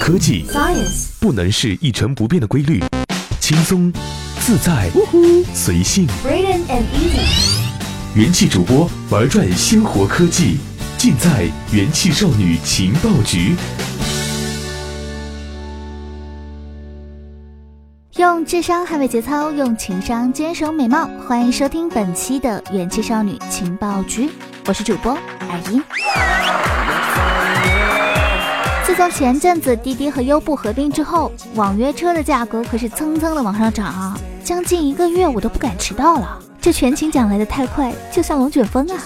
科技 Science 不能是一成不变的规律，轻松、自在、随性。And easy 元气主播玩转鲜活科技，尽在元气少女情报局。用智商捍卫节操，用情商坚守美貌。欢迎收听本期的元气少女情报局，我是主播尔音。前阵子滴滴和优步合并之后，网约车的价格可是蹭蹭的往上涨啊！将近一个月我都不敢迟到了，这全勤奖来的太快，就像龙卷风啊！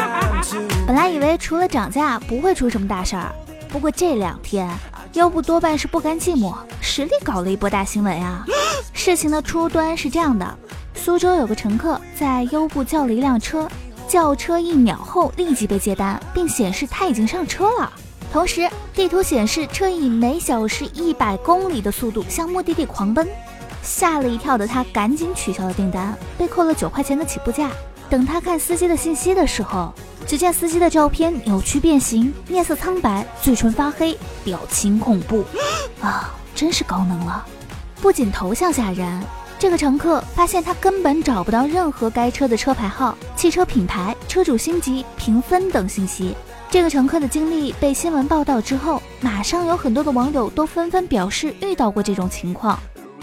本来以为除了涨价不会出什么大事儿，不过这两天优步多半是不甘寂寞，实力搞了一波大新闻啊！事情的初端是这样的：苏州有个乘客在优步叫了一辆车，叫车一秒后立即被接单，并显示他已经上车了。同时，地图显示车以每小时一百公里的速度向目的地狂奔。吓了一跳的他赶紧取消了订单，被扣了九块钱的起步价。等他看司机的信息的时候，只见司机的照片扭曲变形，面色苍白，嘴唇发黑，表情恐怖。啊，真是高能了！不仅头像吓人，这个乘客发现他根本找不到任何该车的车牌号、汽车品牌、车主星级、评分等信息。这个乘客的经历被新闻报道之后，马上有很多的网友都纷纷表示遇到过这种情况，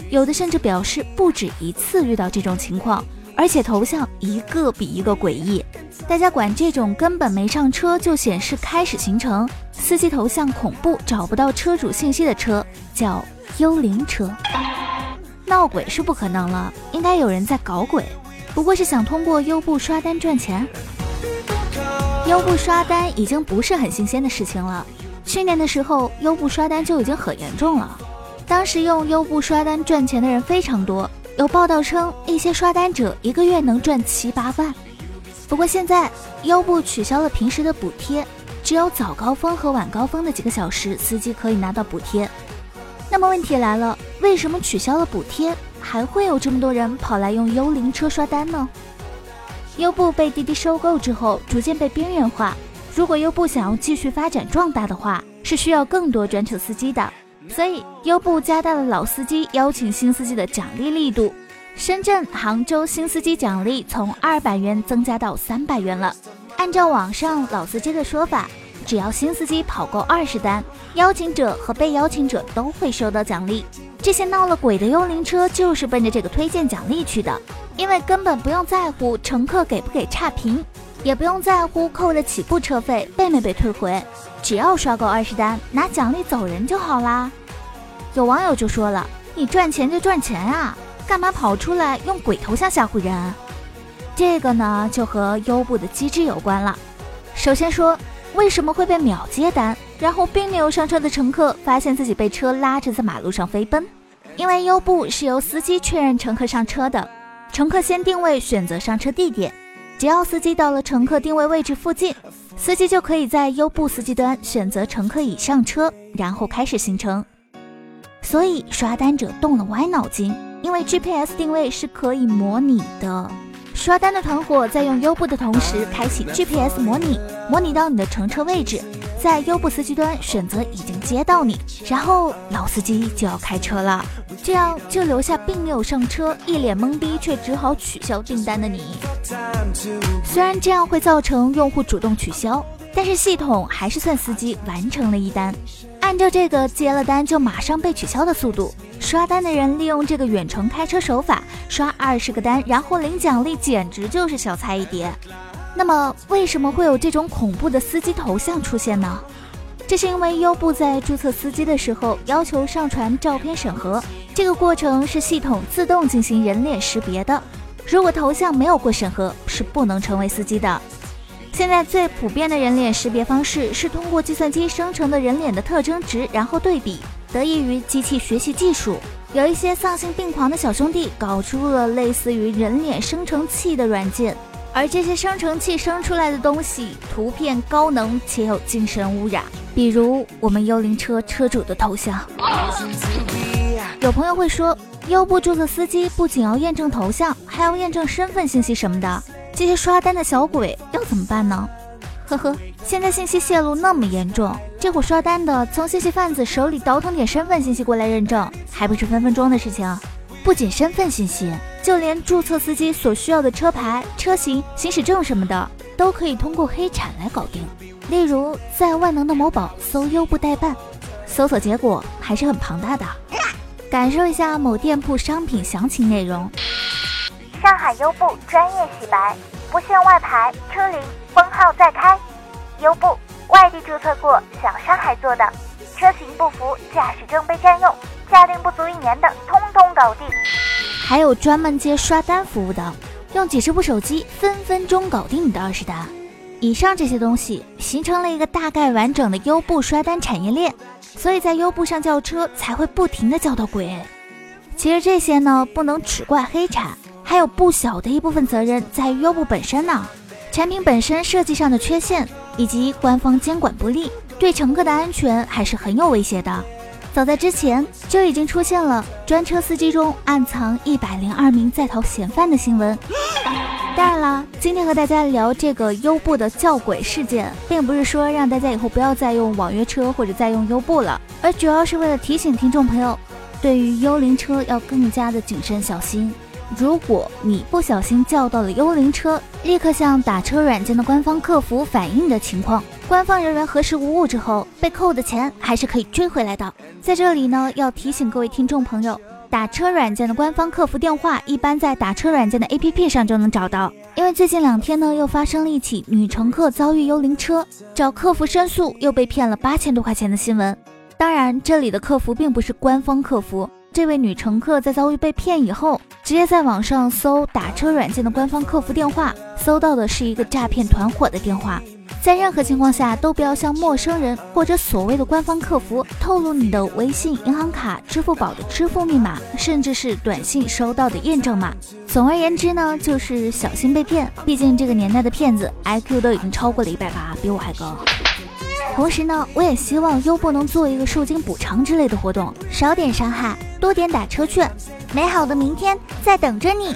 有的甚至表示不止一次遇到这种情况，而且头像一个比一个诡异。大家管这种根本没上车就显示开始行程，司机头像恐怖、找不到车主信息的车叫幽灵车。闹鬼是不可能了，应该有人在搞鬼，不过是想通过优步刷单赚钱。优步刷单已经不是很新鲜的事情了。去年的时候，优步刷单就已经很严重了。当时用优步刷单赚钱的人非常多，有报道称一些刷单者一个月能赚七八万。不过现在，优步取消了平时的补贴，只有早高峰和晚高峰的几个小时，司机可以拿到补贴。那么问题来了，为什么取消了补贴，还会有这么多人跑来用幽灵车刷单呢？优步被滴滴收购之后，逐渐被边缘化。如果优步想要继续发展壮大的话，是需要更多专车司机的。所以，优步加大了老司机邀请新司机的奖励力度。深圳、杭州新司机奖励从二百元增加到三百元了。按照网上老司机的说法，只要新司机跑够二十单，邀请者和被邀请者都会收到奖励。这些闹了鬼的幽灵车就是奔着这个推荐奖励去的。因为根本不用在乎乘客给不给差评，也不用在乎扣了起步车费被没被退回，只要刷够二十单拿奖励走人就好啦。有网友就说了：“你赚钱就赚钱啊，干嘛跑出来用鬼头像吓唬人？”这个呢就和优步的机制有关了。首先说，为什么会被秒接单，然后并没有上车的乘客发现自己被车拉着在马路上飞奔？因为优步是由司机确认乘客上车的。乘客先定位，选择上车地点。只要司机到了乘客定位位置附近，司机就可以在优步司机端选择乘客已上车，然后开始行程。所以刷单者动了歪脑筋，因为 GPS 定位是可以模拟的。刷单的团伙在用优步的同时，开启 GPS 模拟，模拟到你的乘车位置，在优步司机端选择已经接到你，然后老司机就要开车了。这样就留下并没有上车、一脸懵逼却只好取消订单的你。虽然这样会造成用户主动取消，但是系统还是算司机完成了一单。按照这个接了单就马上被取消的速度，刷单的人利用这个远程开车手法刷二十个单，然后领奖励，简直就是小菜一碟。那么为什么会有这种恐怖的司机头像出现呢？这是因为优步在注册司机的时候要求上传照片审核，这个过程是系统自动进行人脸识别的。如果头像没有过审核，是不能成为司机的。现在最普遍的人脸识别方式是通过计算机生成的人脸的特征值，然后对比。得益于机器学习技术，有一些丧心病狂的小兄弟搞出了类似于人脸生成器的软件，而这些生成器生出来的东西，图片高能且有精神污染。比如我们幽灵车车主的头像。有朋友会说，优步注册司机不仅要验证头像，还要验证身份信息什么的，这些刷单的小鬼要怎么办呢？呵呵，现在信息泄露那么严重，这会刷单的从信息贩子手里倒腾点身份信息过来认证，还不是分分钟的事情。不仅身份信息，就连注册司机所需要的车牌、车型、行驶证什么的，都可以通过黑产来搞定。例如，在万能的某宝搜优步代办，搜索结果还是很庞大的。感受一下某店铺商品详情内容：上海优步专业洗白，不限外牌，车龄封号再开。优步外地注册过小上海做的，车型不符，驾驶证被占用。驾龄不足一年的，通通搞定。还有专门接刷单服务的，用几十部手机分分钟搞定你的二十单。以上这些东西形成了一个大概完整的优步刷单产业链，所以在优步上叫车才会不停的叫到鬼。其实这些呢，不能只怪黑产，还有不小的一部分责任在于优步本身呢。产品本身设计上的缺陷，以及官方监管不力，对乘客的安全还是很有威胁的。早在之前就已经出现了专车司机中暗藏一百零二名在逃嫌犯的新闻。当然啦，今天和大家聊这个优步的叫鬼事件，并不是说让大家以后不要再用网约车或者再用优步了，而主要是为了提醒听众朋友，对于幽灵车要更加的谨慎小心。如果你不小心叫到了幽灵车，立刻向打车软件的官方客服反映的情况。官方人员核实无误之后，被扣的钱还是可以追回来的。在这里呢，要提醒各位听众朋友，打车软件的官方客服电话一般在打车软件的 APP 上就能找到。因为最近两天呢，又发生了一起女乘客遭遇幽灵车，找客服申诉又被骗了八千多块钱的新闻。当然，这里的客服并不是官方客服。这位女乘客在遭遇被骗以后，直接在网上搜打车软件的官方客服电话，搜到的是一个诈骗团伙的电话。在任何情况下，都不要向陌生人或者所谓的官方客服透露你的微信、银行卡、支付宝的支付密码，甚至是短信收到的验证码。总而言之呢，就是小心被骗。毕竟这个年代的骗子 IQ 都已经超过了一百八，比我还高。同时呢，我也希望优步能做一个受精补偿之类的活动，少点伤害，多点打车券，美好的明天在等着你。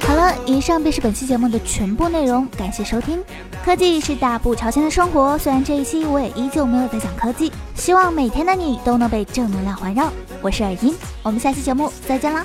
好了，以上便是本期节目的全部内容，感谢收听。科技是大步朝前的生活，虽然这一期我也依旧没有在讲科技，希望每天的你都能被正能量环绕。我是耳音，我们下期节目再见啦。